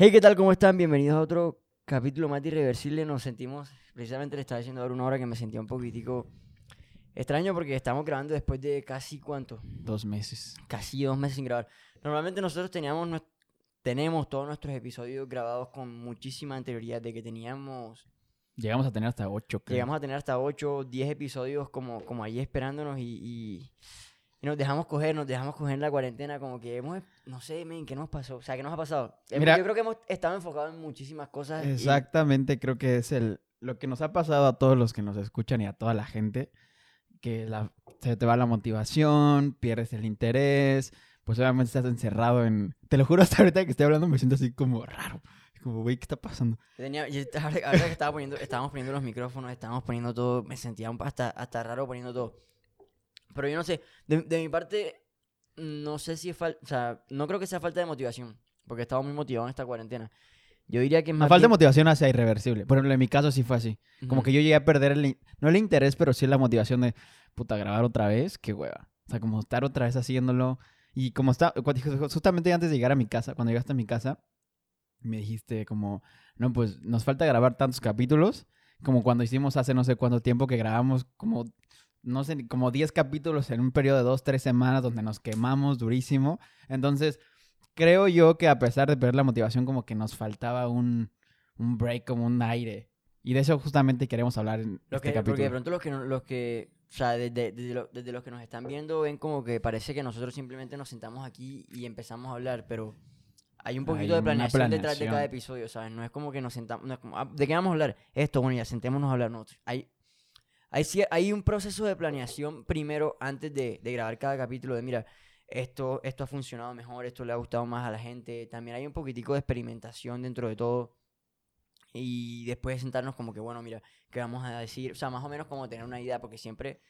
Hey, ¿qué tal? ¿Cómo están? Bienvenidos a otro capítulo más de Irreversible. Nos sentimos, precisamente le estaba diciendo ahora una hora que me sentía un poquitico extraño porque estamos grabando después de casi, ¿cuánto? Dos meses. Casi dos meses sin grabar. Normalmente nosotros teníamos, tenemos todos nuestros episodios grabados con muchísima anterioridad de que teníamos, Llegamos a tener hasta ocho. creo. llegamos a tener hasta 8, 10 episodios como, como ahí esperándonos y, y- y nos dejamos coger, nos dejamos coger en la cuarentena como que hemos, no sé, men, ¿qué nos pasó? O sea, ¿qué nos ha pasado? Mira- yo creo que hemos estado enfocados en muchísimas cosas. y- Exactamente, creo que es el lo que nos ha pasado a todos los que nos escuchan y a toda la gente, que la, se te va la motivación, pierdes el interés, pues obviamente estás encerrado en... Te lo juro, hasta ahorita que estoy hablando me siento así como raro. Como, güey, ¿qué está pasando? Tenía, ahora que estaba poniendo, estábamos poniendo los micrófonos, estábamos poniendo todo, me sentía hasta, hasta raro poniendo todo. Pero yo no sé, de, de mi parte, no sé si es falta, o sea, no creo que sea falta de motivación, porque estaba muy motivado en esta cuarentena. Yo diría que es La más falta de motivación hacia irreversible. Por ejemplo, en mi caso sí fue así. Como Ujú. que yo llegué a perder el... No el interés, pero sí la motivación de, puta, grabar otra vez, qué hueva. O sea, como estar otra vez haciéndolo. Y como está, justamente antes de llegar a mi casa, cuando llegaste a mi casa, me dijiste como, no, pues nos falta grabar tantos capítulos, como cuando hicimos hace no sé cuánto tiempo que grabamos como, no sé, como 10 capítulos en un periodo de 2, 3 semanas donde nos quemamos durísimo. Entonces, creo yo que a pesar de perder la motivación, como que nos faltaba un, un break, como un aire. Y de eso justamente queremos hablar en Lo este que, porque de capítulo. pronto los que, los que o sea, desde, desde, lo- desde los que nos están viendo ven como que parece que nosotros simplemente nos sentamos aquí y empezamos a hablar, pero hay un poquito Hay de planeación detrás de cada episodio, ¿sabes? No es como que nos sentamos, no es como, "Ah, ¿de qué vamos a hablar? Esto, bueno, ya sentémonos a hablar nosotros. Hay, hay, hay un proceso de planeación primero antes de, de grabar cada capítulo de, mira, esto, esto ha funcionado mejor, esto le ha gustado más a la gente. También hay un poquitico de experimentación dentro de todo. Y después de sentarnos como que, bueno, mira, ¿qué vamos a decir? O sea, más o menos como tener una idea, porque siempre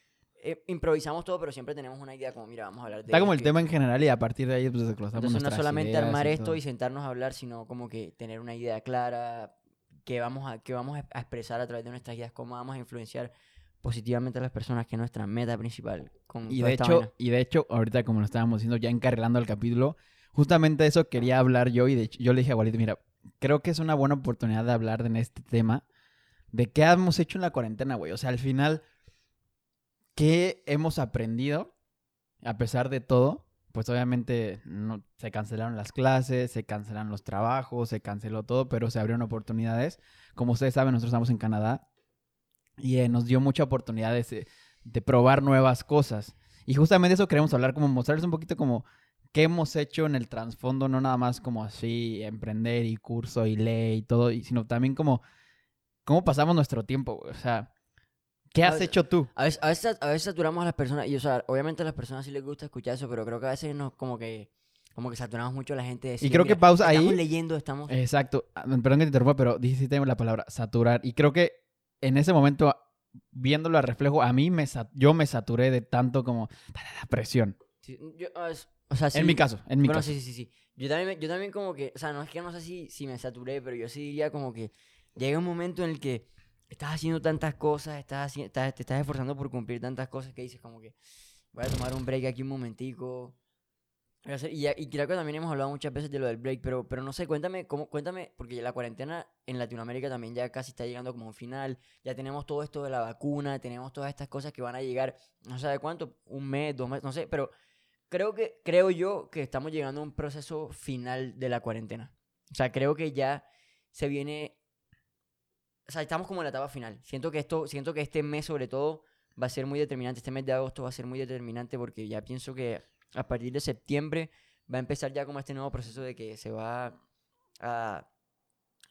eh, improvisamos todo, pero siempre tenemos una idea como, mira, vamos a hablar de Está como el y- tema en general y a partir de ahí pues desglosamos Entonces no solamente ideas armar y esto todo. y sentarnos a hablar, sino como que tener una idea clara, que vamos a, que vamos a expresar a través de nuestras ideas, cómo vamos a influenciar positivamente a las personas, que es nuestra meta principal. Con Y de hecho, y de hecho, ahorita como lo estábamos diciendo, ya encarrilando el capítulo, justamente eso quería hablar yo y de hecho, yo le dije a Walid, mira, creo que es una buena oportunidad de hablar en este tema de qué hemos hecho en la cuarentena, güey. O sea, al final, ¿qué hemos aprendido a pesar de todo? Pues obviamente no, se cancelaron las clases, se cancelaron los trabajos, se canceló todo, pero se abrieron oportunidades. Como ustedes saben, nosotros estamos en Canadá y eh, nos dio mucha oportunidad de, de probar nuevas cosas. Y justamente eso queremos hablar, como mostrarles un poquito como qué hemos hecho en el trasfondo, no nada más como así emprender y curso y ley y todo, y- sino también como cómo pasamos nuestro tiempo. O sea, ¿qué A has ver, hecho tú? A veces, a, veces, a veces saturamos a las personas, y o sea, obviamente a las personas sí les gusta escuchar eso, pero creo que a veces nos como que, como que saturamos mucho a la gente de decir, creo que "Mira, pausa estamos ahí". leyendo, estamos... Exacto. Ah, Perdón que te interrumpa, pero dijiste la palabra saturar. Y creo que en ese momento, viéndolo a reflejo, a mí me yo me saturé de tanto como presión. Sí, yo, a ver, o sea, sí, En mi caso, en mi bueno, caso. sí, sí, sí. Yo también, yo también como que, o sea, no es que no sé si, si me saturé, pero yo sí diría como que llega un momento en el que estás haciendo tantas cosas, estás, haci- estás- te estás esforzando por cumplir tantas cosas que dices como que voy a tomar un break aquí un momentico. Y, y creo que también hemos hablado muchas veces de lo del break, pero, pero no sé, cuéntame, cómo, cuéntame, porque la cuarentena en Latinoamérica también ya casi está llegando como un final, ya tenemos todo esto de la vacuna, tenemos todas estas cosas que van a llegar, no sé de cuánto, un mes, dos meses, no sé, pero creo que creo yo que estamos llegando a un proceso final de la cuarentena. O sea, creo que ya se viene o sea, estamos como en la etapa final. Siento que esto siento que este mes sobre todo va a ser muy determinante, este mes de agosto va a ser muy determinante porque ya pienso que a partir de septiembre va a empezar ya como este nuevo proceso de que se va a,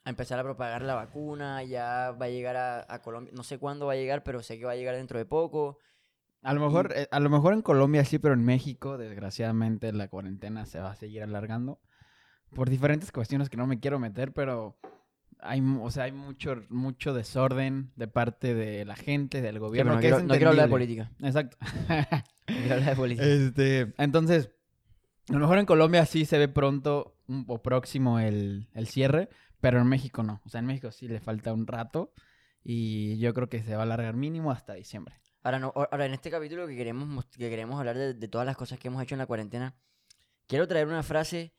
a empezar a propagar la vacuna, ya va a llegar a, a Colombia, no sé cuándo va a llegar, pero sé que va a llegar dentro de poco. A lo mejor, eh, a lo mejor en Colombia sí, pero en México, desgraciadamente, la cuarentena se va a seguir alargando. Por diferentes cuestiones que no me quiero meter, pero hay, o sea, hay mucho, mucho desorden de parte de la gente, del Sí, gobierno. pero no, que quiero, es no quiero hablar de política. Exacto. No quiero hablar de política. Este, entonces, a lo mejor en Colombia sí se ve pronto o próximo el, el cierre, pero en México no. O sea, en México sí le falta un rato y yo creo que se va a alargar mínimo hasta diciembre. Ahora, no, ahora en este capítulo que queremos, mos- que queremos hablar de, de todas las cosas que hemos hecho en la cuarentena, quiero traer una frase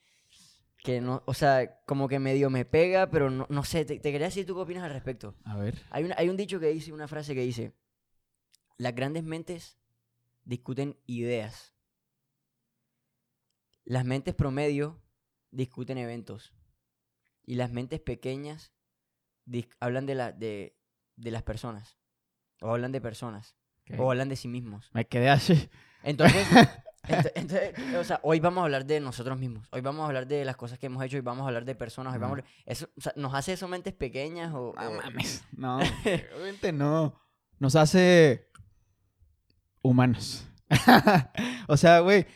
que no, o sea, como que medio me pega, pero no, no sé, te, te quería decir tú qué opinas al respecto. A ver. Hay, una- hay un dicho que dice, una frase que dice, las grandes mentes discuten ideas. Las mentes promedio discuten eventos. Y las mentes pequeñas hablan de, la, de, de las personas. O hablan de personas. O hablan de sí mismos. Me quedé así. Entonces, ent- entonces, o sea, hoy vamos a hablar de nosotros mismos. Hoy vamos a hablar de las cosas que hemos hecho. Hoy vamos a hablar de personas. Hoy vamos a hablar- eso, o sea, ¿Nos hace eso mentes pequeñas o...? No o- mames. No, obviamente no. Nos hace humanos. o sea, güey,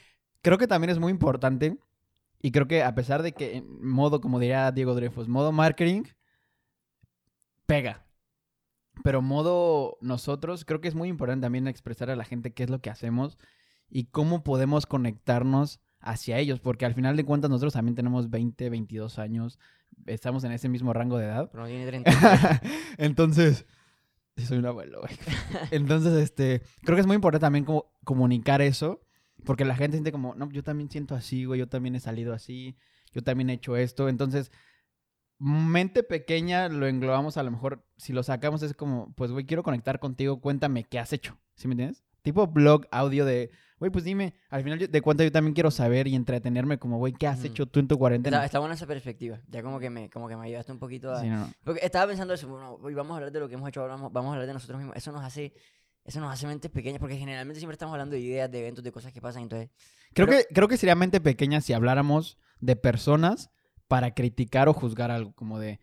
creo que también es muy importante. Y creo que a pesar de que en modo, como diría Diego Dreyfus, modo marketing, pega. Pero modo nosotros, creo que es muy importante también expresar a la gente qué es lo que hacemos y cómo podemos conectarnos hacia ellos. Porque al final de cuentas nosotros también tenemos 20, 22 años. Estamos en ese mismo rango de edad. Pero no tiene 30. Entonces, soy un abuelo, güey. Entonces, este, creo que es muy importante también como comunicar eso, porque la gente siente como, no, yo también siento así, güey, yo también he salido así, yo también he hecho esto. Entonces, mente pequeña lo englobamos a lo mejor, si lo sacamos es como, pues, güey, quiero conectar contigo, cuéntame qué has hecho, ¿sí me entiendes? Tipo blog, audio de, güey, pues dime, al final yo- de cuenta yo también quiero saber y entretenerme como, güey, ¿qué has Ujú. hecho tú en tu cuarentena? Está, está buena esa perspectiva. Ya como que me, como que me ayudaste un poquito a... Sí, no, no. Porque estaba pensando eso, bueno, hoy vamos a hablar de lo que hemos hecho ahora, vamos, vamos a hablar de nosotros mismos. Eso nos hace, eso nos hace mentes pequeñas, porque generalmente siempre estamos hablando de ideas, de eventos, de cosas que pasan, entonces... Creo, Pero- que, creo que sería mente pequeña si habláramos de personas para criticar o juzgar algo, como de,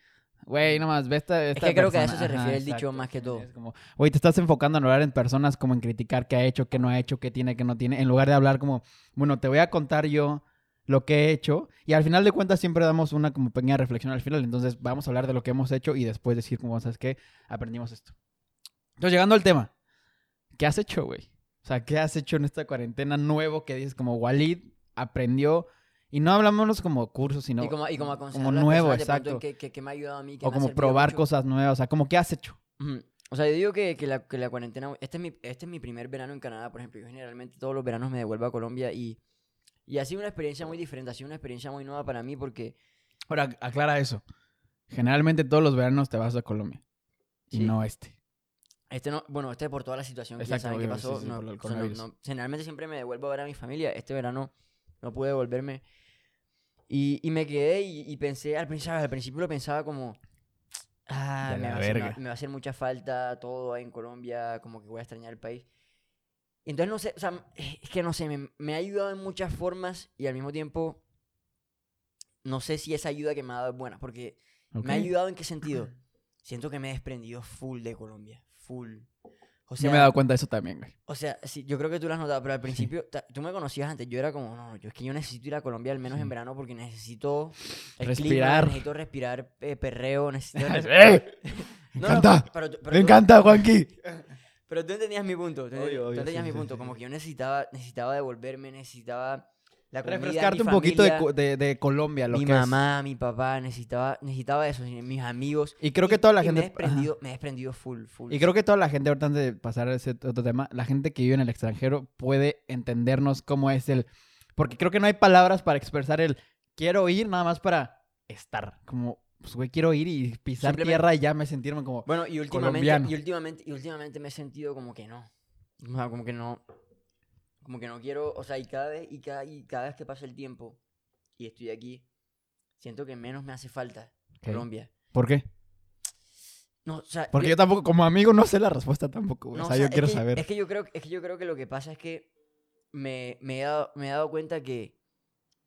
güey, nomás, ve esta, esta que creo que a persona". eso se refiere el dicho exacto, más que todo. Es como, güey, te estás enfocando en hablar en personas como en criticar qué ha hecho, qué no ha hecho, qué tiene, qué no tiene, en lugar de hablar como, bueno, te voy a contar yo lo que he hecho y al final de cuentas siempre damos una como pequeña reflexión al final, entonces vamos a hablar de lo que hemos hecho y después decir como, ¿sabes qué? Aprendimos esto. Entonces, llegando al tema, ¿qué has hecho, güey? O sea, ¿qué has hecho en esta cuarentena nuevo que dices como Walid aprendió? Y no hablamos como cursos, sino y como, y como como nuevo, personas exacto. qué- qué- qué me ha ayudado a mí, qué o me como probar mucho. cosas nuevas. O sea, como ¿qué has hecho? O sea, yo digo que, que la, que la cuarentena, este es, mi, este es mi primer verano en Canadá, por ejemplo. Yo generalmente todos los veranos me devuelvo a Colombia y, y ha sido una experiencia muy diferente, ha sido una experiencia muy nueva para mí porque Ahora, aclara eso. Generalmente todos los veranos te vas a Colombia. Y Sí. no este. Este no, bueno, este por toda la situación que ya Exacto, saben que obvio, pasó. sí, sí, no, o sea, no- no- generalmente siempre me devuelvo a ver a mi familia. Este verano no pude devolverme. Y, y me quedé y, y pensé, al principio, al principio lo pensaba como, ah, me va, a hacer, me va- a hacer mucha falta todo ahí en Colombia, como que voy a extrañar el país. Y entonces no sé, o sea, es que no sé, me, me ha ayudado en muchas formas y al mismo tiempo no sé si esa ayuda que me ha dado es buena, porque ¿Me ha ayudado en qué sentido? Siento que me he desprendido full de Colombia. Full. O sea, Yo me he dado cuenta de eso también, güey. o sea, sí, yo creo que tú lo has notado, pero al principio, tú me conocías antes, yo era como, no, yo es que yo necesito ir a Colombia al menos en verano porque necesito el clima, Respirar. necesito respirar eh, perreo, necesito... ¡Eh! Me No, no, encanta. pero tú- pero Me tú- encanta, Juanqui. Pero tú entendías mi punto, tú, Obvio, entendías- tú obvio, entendías mi punto, como que yo necesitaba, necesitaba devolverme, necesitaba la comida, Refrescarte mi un poquito de, familia, de- de Colombia, lo mi que es. mamá, mi papá, necesitaba, necesitaba eso, mis amigos. Y creo que toda la y gente... Me he desprendido, me he desprendido full, full. Y creo que toda la gente, ahorita antes de pasar a ese otro tema, la gente que vive en el extranjero puede entendernos cómo es el... Porque creo que no hay palabras para expresar el quiero ir nada más para estar. Como, pues, güey, quiero ir y pisar tierra y ya me sentirme como... Bueno, y últimamente, colombiano. y últimamente, y últimamente me he sentido como que no. O sea, como que no. Como que no quiero. O sea, y cada vez, y cada, y cada vez que pasa el tiempo y estoy aquí, siento que menos me hace falta. Colombia. ¿Por qué? No, o sea, Porque yo tampoco, como amigo, no sé la respuesta tampoco, no, o sea, yo quiero que- saber. Es que yo creo, es que yo creo que lo que pasa es que me, me, he, dado, me he dado cuenta que,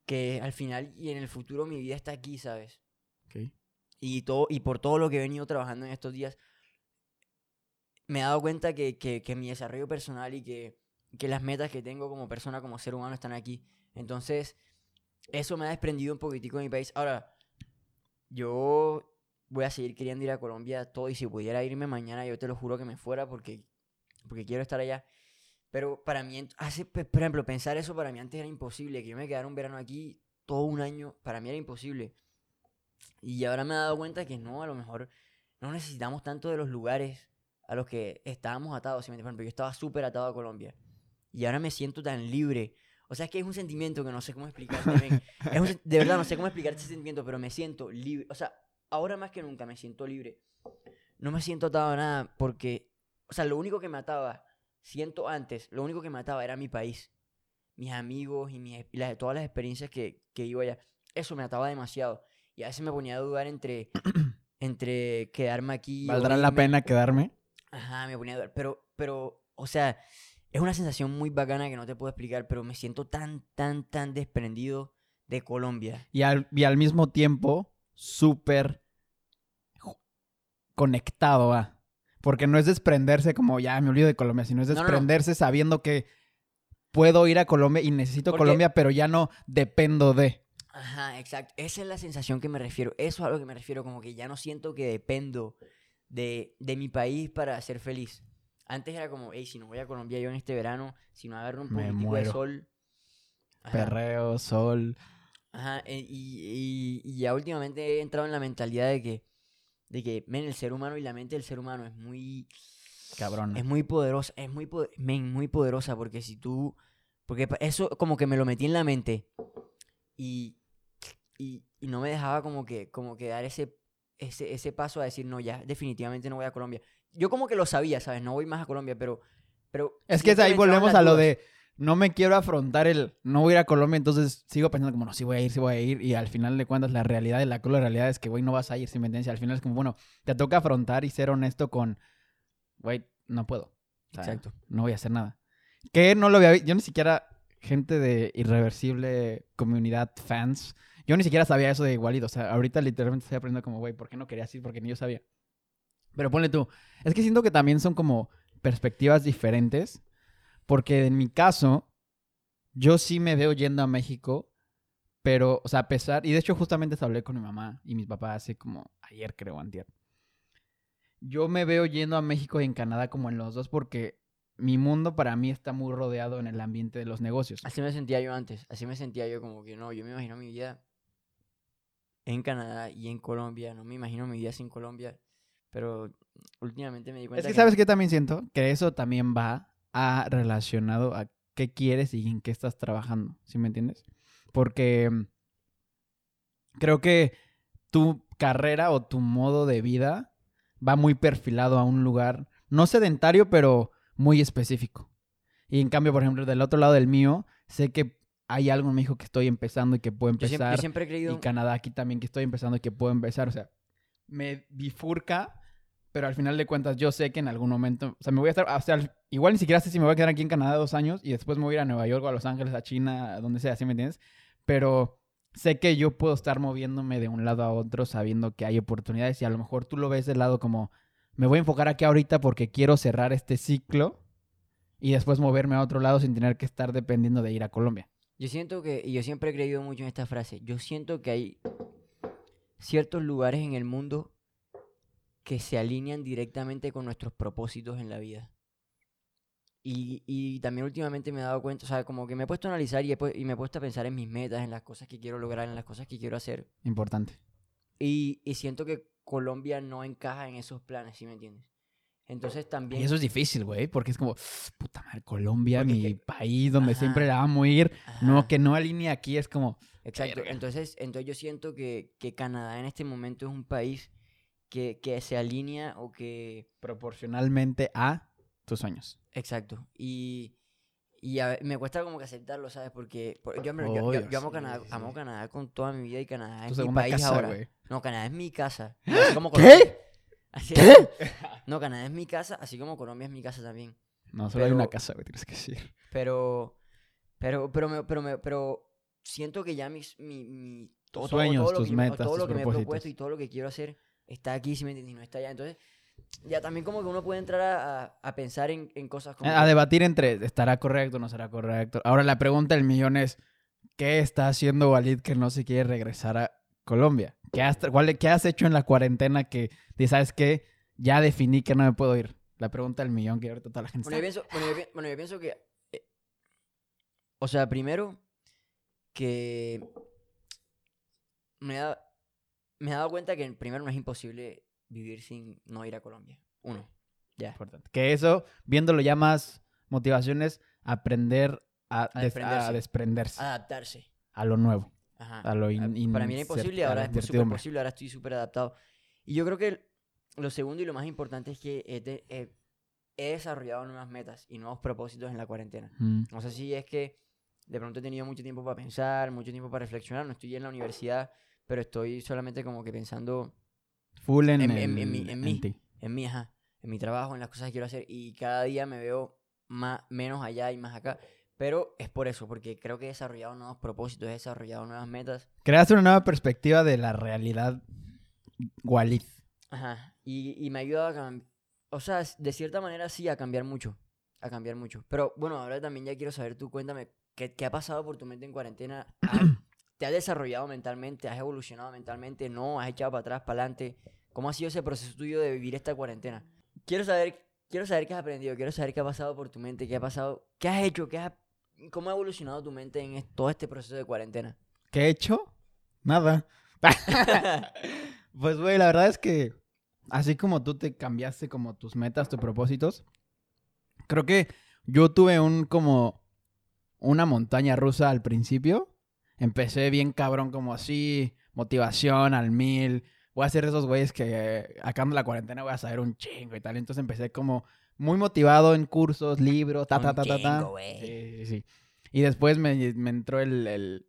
que al final y en el futuro mi vida está aquí, ¿sabes? Ok. y, todo, y por todo lo que he venido trabajando en estos días, me he dado cuenta que, que, que mi desarrollo personal y que, que las metas que tengo como persona, como ser humano, están aquí. Entonces, eso me ha desprendido un poquitico de mi país. Ahora, yo voy a seguir queriendo ir a Colombia todo y si pudiera irme mañana, yo te lo juro que me fuera porque, porque quiero estar allá. Pero para mí, hace, por ejemplo, pensar eso para mí antes era imposible, que yo me quedara un verano aquí todo un año, para mí era imposible. Y ahora me he dado cuenta que no, a lo mejor no necesitamos tanto de los lugares a los que estábamos atados. Por ejemplo, yo estaba súper atado a Colombia. Y ahora me siento tan libre. O sea, es que es un sentimiento que no sé cómo explicarte. men. Es un de verdad, no sé cómo explicar ese sentimiento, pero me siento libre. O sea, ahora más que nunca me siento libre. No me siento atado a nada porque, o sea, lo único que me ataba, siento antes, lo único que me ataba era mi país. Mis amigos y, mis, y las, todas las experiencias que, que iba allá. Eso me ataba demasiado. Y a veces me ponía a dudar entre, entre quedarme aquí. ¿Valdrá la pena quedarme? Ajá, me ponía a dudar. Pero, pero, o sea, es una sensación muy bacana que no te puedo explicar, pero me siento tan, tan, tan desprendido de Colombia. Y al, y al mismo tiempo, súper conectado a. Porque no es desprenderse como ya me olvido de Colombia, sino es No, no, no. desprenderse sabiendo que puedo ir a Colombia y necesito Porque- Colombia, pero ya no dependo de. Ajá, exacto. Esa es la sensación que me refiero. Eso es a lo que me refiero, como que ya no siento que dependo de, de mi país para ser feliz. Antes era como, hey, si no voy a Colombia yo en este verano, si no agarro un Me poquitico de sol. Ajá, Perreo, sol. ajá, eh, y, y- y ya últimamente he entrado en la mentalidad de que, de que, men, el ser humano y la mente del ser humano es muy, Cabrón. es muy poderosa, es muy, po- men, muy poderosa porque si tú, porque eso como que me lo metí en la mente y, y, y no me dejaba como que, como que dar ese, ese, ese paso a decir, no, ya, definitivamente no voy a Colombia. Yo como que lo sabía, ¿sabes? No voy más a Colombia, pero, pero Es que ahí volvemos a lo dudas. de no me quiero afrontar el no voy a ir a Colombia, entonces sigo pensando como no, sí voy a ir, sí voy a ir. Y al final de cuentas, la realidad de la cruda realidad es que, güey, no vas a ir sin mentencia. Al final es como, bueno, te toca afrontar y ser honesto con, güey, no puedo. O sea, Exacto. No voy a hacer nada. Que no lo había vi- Yo ni siquiera, gente de irreversible comunidad fans, yo ni siquiera sabía eso de igualito. O sea, ahorita literalmente estoy aprendiendo como, güey, ¿por qué no querías ir? Porque ni yo sabía. Pero ponle tú. Es que siento que también son como perspectivas diferentes. Porque en mi caso, yo sí me veo yendo a México. Pero, o sea, a pesar. Y de hecho, justamente hablé con mi mamá y mis papás hace como ayer, creo, antier. Yo me veo yendo a México y en Canadá como en los dos porque mi mundo para mí está muy rodeado en el ambiente de los negocios. Así me sentía yo antes, así me sentía yo como que no, yo me imagino mi vida en Canadá y en Colombia, no me imagino mi vida sin Colombia, pero últimamente me di Es cuenta que, ¿sabes qué también siento? Que eso también va a relacionado a qué quieres y en qué estás trabajando, ¿sí me entiendes? Porque mm, creo que tu carrera o tu modo de vida va muy perfilado a un lugar, no sedentario, pero muy específico. Y en cambio, por ejemplo, del otro lado del mío, sé que hay algo en México que estoy empezando y que puedo yo siempre, yo empezar. siempre he creído, Y Canadá aquí también que estoy empezando y que puedo empezar. O sea, me bifurca, pero al final de cuentas yo sé que en algún momento, o sea, me voy a estar, o sea, al- igual ni siquiera sé si me voy a quedar aquí en Canadá dos años y después me voy a ir a Nueva York o a Los Ángeles, a China, a donde sea, ¿sí me entiendes? Pero sé que yo puedo estar moviéndome de un lado a otro sabiendo que hay oportunidades y a lo mejor tú lo ves del lado como, me voy a enfocar aquí ahorita porque quiero cerrar este ciclo y después moverme a otro lado sin tener que estar dependiendo de ir a Colombia. yo siento que, y yo siempre he creído mucho en esta frase, yo siento que hay ciertos lugares en el mundo que se alinean directamente con nuestros propósitos en la vida. Y, y también últimamente me he dado cuenta, o sea, como que me he puesto a analizar y, he y me he puesto a pensar en mis metas, en las cosas que quiero lograr, en las cosas que quiero hacer. Importante. Y, y siento que Colombia no encaja en esos planes, ¿sí me entiendes? Entonces también... Y eso es difícil, güey, porque es como, puta madre, Colombia, Porque mi que- país donde Ajá. siempre la vamos a ir. No, que no alinea aquí, es como, Exacto. Entonces, entonces yo siento que, que Canadá en este momento es un país que, que se alinea o que... proporcionalmente a tus sueños. Exacto. Y, y a me cuesta como que aceptarlo, ¿sabes? Porque por- yo, yo- yo, yo amo sí, Canadá, sí, amo. Canadá con toda mi vida y Canadá es mi país casa, ahora. güey. No, Canadá es mi casa. Así como ¿Qué? Colombia- así- No, Canadá es mi casa, así como Colombia es mi casa también. No, solo hay una Pero- casa, güey, tienes que decir. Pero, pero, pero, me, pero, me- pero siento que ya mis, mi, mi, todo- todo sueños, lo que tus yo me- metas, todo lo que me he propuesto y todo lo que quiero hacer está aquí, si me entiendes, y no está allá. Entonces, ya también como que uno puede entrar a, a- a pensar en, en cosas como... A debatir entre, ¿estará correcto o no será correcto? Ahora la pregunta del millón es, ¿qué está haciendo Walid que no se quiere regresar a Colombia? ¿Qué has, cuál- qué has hecho en la cuarentena que, sabes qué? Ya definí que no me puedo ir. La pregunta del millón que ahorita toda la gente Bueno, yo pienso, bueno, yo, pi- bueno, yo pienso que... eh, o sea, primero, que me, da, me he dado cuenta que primero no es imposible vivir sin no ir a Colombia. Uno, ya. Importante. Que eso, viéndolo ya más motivaciones, aprender a, A des- a desprenderse. desprenderse Adaptarse. a lo nuevo. Ajá. A lo Ah, in- Para mí era imposible, ahora es súper posible, ahora estoy súper adaptado. Y yo creo que lo segundo y lo más importante es que he, de- he- he desarrollado nuevas metas y nuevos propósitos en la cuarentena. Mm. No sé si es que de pronto he tenido mucho tiempo para pensar, mucho tiempo para reflexionar, no estoy en la universidad, pero estoy solamente como que pensando Full en, En- el- en- en mi- en mí. ti. en mí, ajá, en mi trabajo, en las cosas que quiero hacer y cada día me veo más, menos allá y más acá. Pero es por eso, porque creo que he desarrollado nuevos propósitos, he desarrollado nuevas metas. Creaste una nueva perspectiva de la realidad Walid. Ajá. Y, y me ha ayudado a cambiar. O sea, de cierta manera sí, a cambiar mucho. A cambiar mucho. Pero bueno, ahora también ya quiero saber, tú cuéntame, ¿qué, qué ha pasado por tu mente en cuarentena? ¿Has- ¿Te has desarrollado mentalmente? ¿Has evolucionado mentalmente? ¿No? ¿Has echado para atrás, para adelante? ¿Cómo ha sido ese proceso tuyo de vivir esta cuarentena? Quiero saber, quiero saber qué has aprendido, quiero saber qué ha pasado por tu mente, qué ha pasado, qué has hecho, qué has, cómo ha evolucionado tu mente en todo este proceso de cuarentena. ¿Qué he hecho? Nada. pues, güey, la verdad es que así como tú te cambiaste como tus metas, tus propósitos, creo que yo tuve un como una montaña rusa al principio. Empecé bien cabrón como así, motivación al mil. Voy a ser esos güeyes que acabando la cuarentena voy a saber un chingo y tal. Entonces empecé como muy motivado en cursos, libros, ta, ta, ta, ta, ta. chingo, güey. Sí, sí, sí. Y después me, me entró el, el,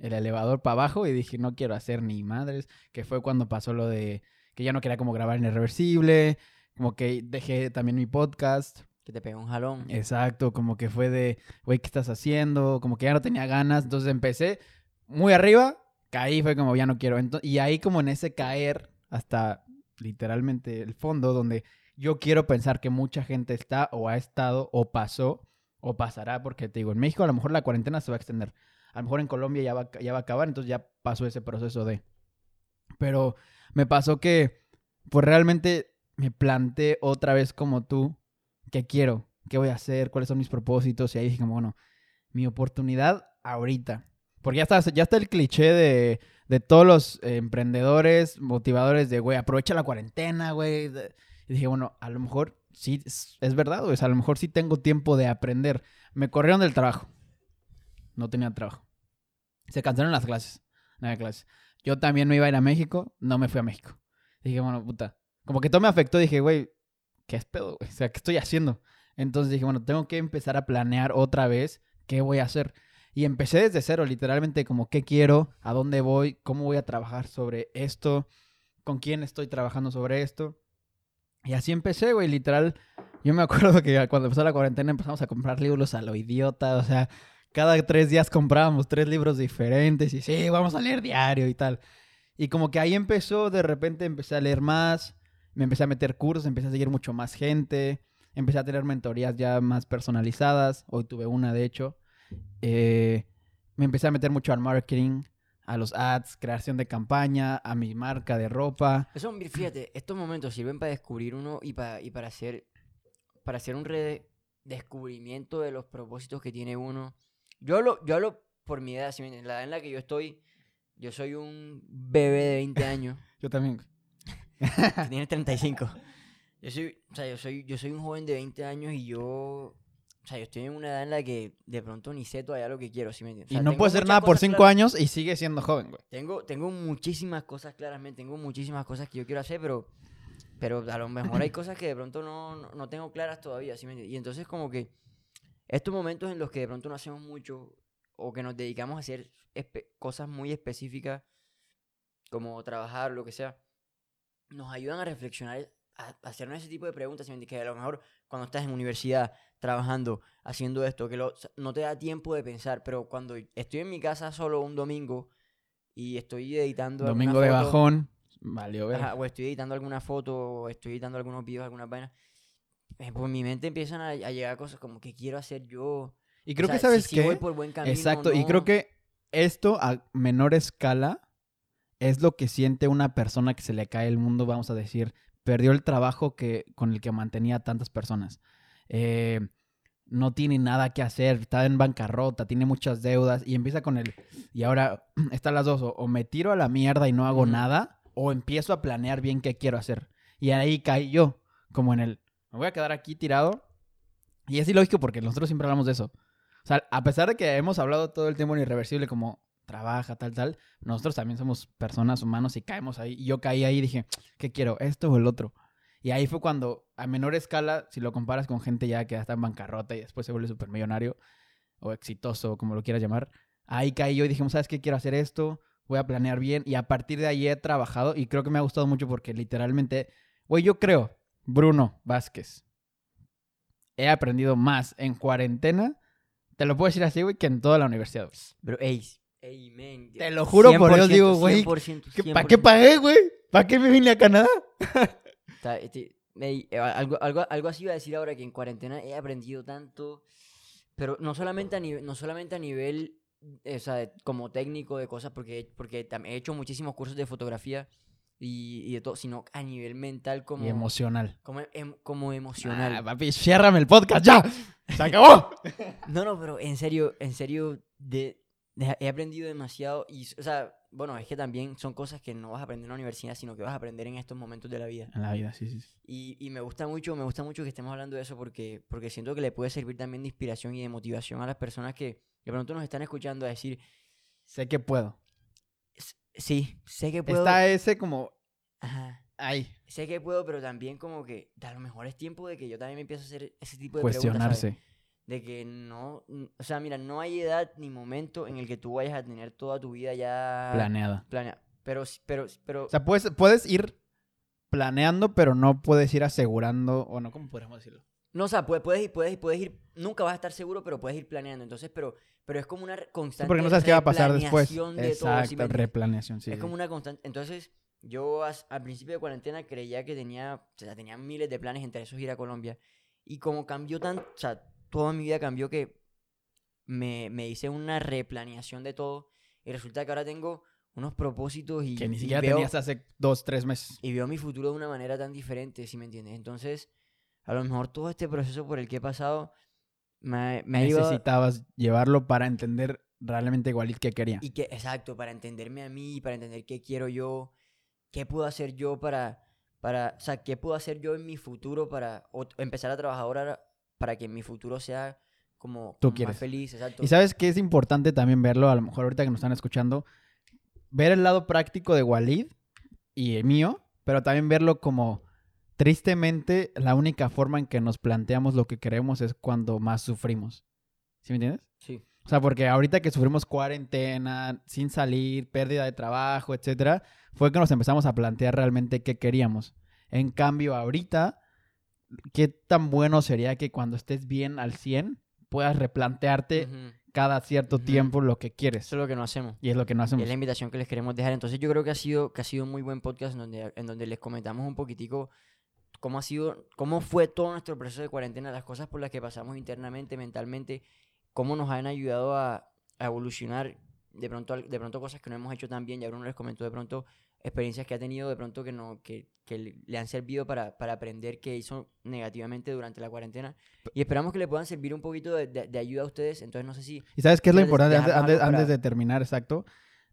el elevador para abajo y dije, no quiero hacer ni madres. Que fue cuando pasó lo de que ya no quería como grabar en irreversible. Como que dejé también mi podcast. Que te pegó un jalón. Exacto, como que fue de, güey, ¿qué estás haciendo? Como que ya no tenía ganas. Entonces empecé muy arriba, caí, fue como, ya no quiero. Ento- y ahí como en ese caer hasta literalmente el fondo, donde yo quiero pensar que mucha gente está o ha estado o pasó o pasará, porque te digo, en México a lo mejor la cuarentena se va a extender. A lo mejor en Colombia ya va, ya va a acabar, entonces ya pasó ese proceso de... Pero me pasó que, pues realmente me planteé otra vez como tú, ¿qué quiero? ¿Qué voy a hacer? ¿Cuáles son mis propósitos? Y ahí dije como, bueno, mi oportunidad ahorita. Porque ya está, ya está el cliché de, de todos los emprendedores, motivadores de, güey, aprovecha la cuarentena, güey. Y dije, bueno, a lo mejor sí, es, verdad, güey. a lo mejor sí tengo tiempo de aprender. Me corrieron del trabajo. No tenía trabajo. Se cancelaron las clases. No había clases. Yo también me iba a ir a México. No me fui a México. Dije, bueno, puta. Como que todo me afectó. Dije, güey, ¿qué es pedo, güey? O sea, ¿qué estoy haciendo? Entonces dije, bueno, tengo que empezar a planear otra vez qué voy a hacer. Y empecé desde cero, literalmente como qué quiero, a dónde voy, cómo voy a trabajar sobre esto, con quién estoy trabajando sobre esto. Y así empecé, güey, literal. Yo me acuerdo que cuando empezó la cuarentena empezamos a comprar libros a lo idiota, o sea, cada tres días comprábamos tres libros diferentes y sí, vamos a leer diario y tal. Y como que ahí empezó, de repente empecé a leer más, me empecé a meter cursos, empecé a seguir mucho más gente, empecé a tener mentorías ya más personalizadas, hoy tuve una de hecho. Eh, me empecé a meter mucho al marketing, a los ads, creación de campaña, a mi marca de ropa. Eso, fíjate, estos momentos sirven para descubrir uno y para, y para hacer para hacer un redescubrimiento de los propósitos que tiene uno. Yo hablo, yo hablo por mi edad, ¿sí me entiendes? la edad en la que yo estoy, yo soy un bebé de 20 años, Yo también. Que tiene 35. Yo soy, o sea, yo soy, yo soy un joven de 20 años y yo, o sea, yo estoy en una edad en la que de pronto ni sé todavía lo que quiero, ¿sí me entiendes? O Y sea, no puede hacer nada por cinco claras- años y sigue siendo joven, güey. Tengo, tengo muchísimas cosas claramente, tengo muchísimas cosas que yo quiero hacer, pero, pero a lo mejor hay cosas que de pronto no, no, no tengo claras todavía, ¿sí me entiendes? Y entonces como que estos momentos en los que de pronto no hacemos mucho o que nos dedicamos a hacer cosas muy específicas, como trabajar, lo que sea, nos ayudan a reflexionar, a, a hacernos ese tipo de preguntas. Que a lo mejor cuando estás en universidad, trabajando, haciendo esto, que lo- no te da tiempo de pensar, pero cuando estoy en mi casa solo un domingo y estoy editando Domingo de foto, bajón. Valió ver. ajá, o estoy editando alguna foto, o estoy editando algunos videos, algunas vainas, eh, por mi mente empiezan a, a llegar cosas como que quiero hacer yo. Y O creo sea, que sabes si, si qué. voy por buen camino, Exacto, y creo que esto a menor escala es lo que siente una persona que se le cae el mundo, vamos a decir, perdió el trabajo que, con el que mantenía a tantas personas. Eh, no tiene nada que hacer, está en bancarrota, tiene muchas deudas y empieza con el... Y ahora están las dos, o, o me tiro a la mierda y no hago nada, o empiezo a planear bien qué quiero hacer. Y ahí caí yo, como en el... Me voy a quedar aquí tirado. Y es ilógico porque nosotros siempre hablamos de eso. O sea, a pesar de que hemos hablado todo el tiempo en Irreversible como trabaja, tal, tal, nosotros también somos personas humanos y caemos ahí. Yo caí ahí y dije, ¿qué quiero? ¿Esto o el otro? Y ahí fue cuando, a menor escala, si lo comparas con gente ya que está en bancarrota y después se vuelve supermillonario o exitoso, como lo quieras llamar, ahí caí yo y dije, ¿sabes qué? Quiero hacer esto, voy a planear bien. Y a partir de ahí he trabajado y creo que me ha gustado mucho porque literalmente, güey, yo creo, Bruno Vázquez, he aprendido más en cuarentena, te lo puedo decir así, güey, que en toda la universidad. Pero, ey. Te lo juro por Dios, digo, güey, 100%, ¿Para qué pagué, güey? ¿Para qué me vine a Canadá? Ey, eh, algo, algo, algo así iba a decir ahora que en cuarentena he aprendido tanto, pero no solamente a nivel, no solamente a nivel eh, o sea, como técnico de cosas, porque, porque he hecho muchísimos cursos de fotografía y, y de todo, sino a nivel mental como, Y emocional. como, em- como emocional. Ah, papi, ciérrame el podcast ya. Se acabó. No, no, pero en serio, en serio, de- he aprendido demasiado y, o sea, bueno, es que también son cosas que no vas a aprender en la universidad, sino que vas a aprender en estos momentos de la vida. En la vida, sí, sí. Y, y me gusta mucho, me gusta mucho que estemos hablando de eso porque, porque siento que le puede servir también de inspiración y de motivación a las personas que de pronto nos están escuchando a decir, Sé que puedo. "S- sí, sé que puedo. Está ese como Ajá, ahí, sé que puedo, pero también como que a lo mejor es tiempo de que yo también me empiezo a hacer ese tipo de preguntas, cuestionarse. De que no, o sea, mira, no hay edad ni momento en el que tú vayas a tener toda tu vida ya Planeada. planeada. Pero, pero, pero, O sea, puedes, puedes ir planeando, pero no puedes ir asegurando, o no, ¿cómo podríamos decirlo? no, o sea, puedes, puedes, ir- puedes, puedes ir, nunca vas a estar seguro, pero puedes ir planeando. Entonces, pero, pero es como una re- Sí, constante porque no sabes qué va a pasar después. de todo, ¿sí Exacto, me entiendes? replaneación, sí. es sí. como una constante. Entonces, yo as- al principio de cuarentena creía que tenía, o sea, tenía miles de planes, entre esos ir a Colombia. Y como cambió tan, o sea, toda mi vida cambió que me, me hice una replaneación de todo. Y resulta que ahora tengo unos propósitos y, Que ni siquiera veo, tenías hace dos, tres meses. y veo mi futuro de una manera tan diferente, ¿sí me entiendes? Entonces, a lo mejor todo este proceso por el que he pasado me, me. Necesitabas llevarlo para entender realmente igual qué quería. Y que, exacto, para entenderme a mí, para entender qué quiero yo, qué puedo hacer yo para, para, o sea, qué puedo hacer yo en mi futuro para o- empezar a trabajar ahora para que mi futuro sea como, Tú como quieres. más feliz, exacto. Y sabes que es importante también verlo, a lo mejor ahorita que nos están escuchando, ver el lado práctico de Walid y el mío, pero también verlo como, tristemente, la única forma en que nos planteamos lo que queremos es cuando más sufrimos. ¿Sí me entiendes? Sí. O sea, porque ahorita que sufrimos cuarentena, sin salir, pérdida de trabajo, etcétera, fue que nos empezamos a plantear realmente qué queríamos. En cambio, ahorita, ¿qué tan bueno sería que cuando estés bien al 100 puedas replantearte cada cierto tiempo lo que quieres? Eso es lo que no hacemos. Y es lo que no Y hacemos. es la invitación que les queremos dejar. Entonces yo creo que ha sido, que ha sido un muy buen podcast en donde, en donde les comentamos un poquitico cómo ha sido, cómo fue todo nuestro proceso de cuarentena, las cosas por las que pasamos internamente, mentalmente, cómo nos han ayudado a, a evolucionar, de pronto, de pronto cosas que no hemos hecho tan bien, ya Bruno les comentó de pronto experiencias que ha tenido de pronto que no que, que le- han servido para, para aprender que hizo negativamente durante la cuarentena y esperamos que le puedan servir un poquito de, de- de ayuda a ustedes entonces no sé si ¿Y sabes qué es lo ¿Quieres importante? Antes, antes- para- antes de terminar, exacto.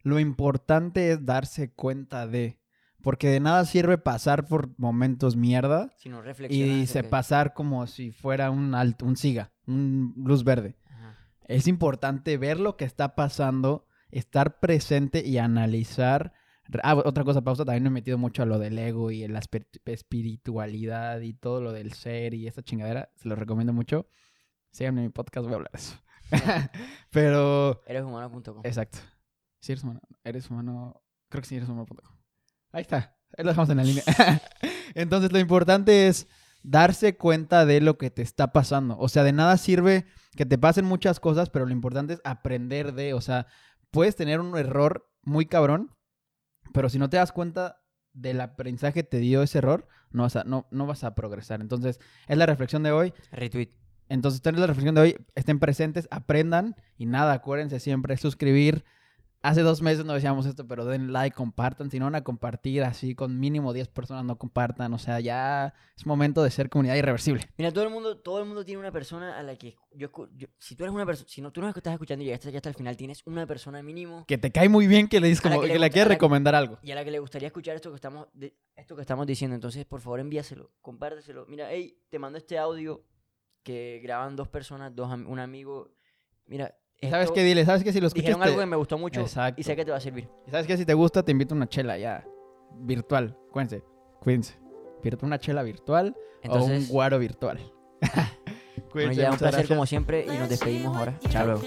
Lo importante es darse cuenta de. Porque de nada sirve pasar por momentos mierda si no y se de- pasar como si fuera un, alt- un siga, un luz verde. Ajá. Es importante ver lo que está pasando, estar presente y analizar. Ah, otra cosa, pausa, también me he metido mucho a lo del ego y la espiritualidad y todo lo del ser y esta chingadera. Se los recomiendo mucho. Síganme en mi podcast, voy a hablar de eso. Pero, Ereshumano.com. exacto. Si eres humano, eres humano, creo que sí eres humano.com. Ahí está, ahí lo dejamos en la línea. Entonces, lo importante es darse cuenta de lo que te está pasando. O sea, de nada sirve que te pasen muchas cosas, pero lo importante es aprender de, o sea, puedes tener un error muy cabrón, pero si no te das cuenta del aprendizaje que te dio ese error, no vas a, no, no vas a progresar. Entonces, es la reflexión de hoy. Retweet. Entonces, esta es la reflexión de hoy. Estén presentes, aprendan y nada, acuérdense siempre suscribir. Hace dos meses no decíamos esto, pero den like, compartan. Si no van a compartir así con mínimo 10 personas, no compartan. O sea, ya es momento de ser comunidad irreversible. Mira, todo el mundo, todo el mundo tiene una persona a la que yo, si tú eres una persona, si no tú no estás escuchando y llegaste ya hasta el final, tienes una persona mínimo Que te cae muy bien que le dices como que que, le quieres recomendar algo. y a la que le gustaría escuchar esto que estamos, de- esto que estamos diciendo. Entonces, por favor, envíaselo, compárteselo. Mira, hey, te mando este audio que graban dos personas, dos un amigo mira, ¿Y ¿Sabes esto- qué? Dile, ¿sabes qué? Si lo escuchas, Dijeron te- algo que me gustó mucho Exacto. y sé que te va a servir. ¿Y ¿sabes qué? Si te gusta, te invito a una chela ya. Virtual. Cuídense. Cuídense. Una chela virtual o un guaro virtual. bueno, Cuídense, ya un placer gracias. como siempre y nos despedimos ahora. Luego.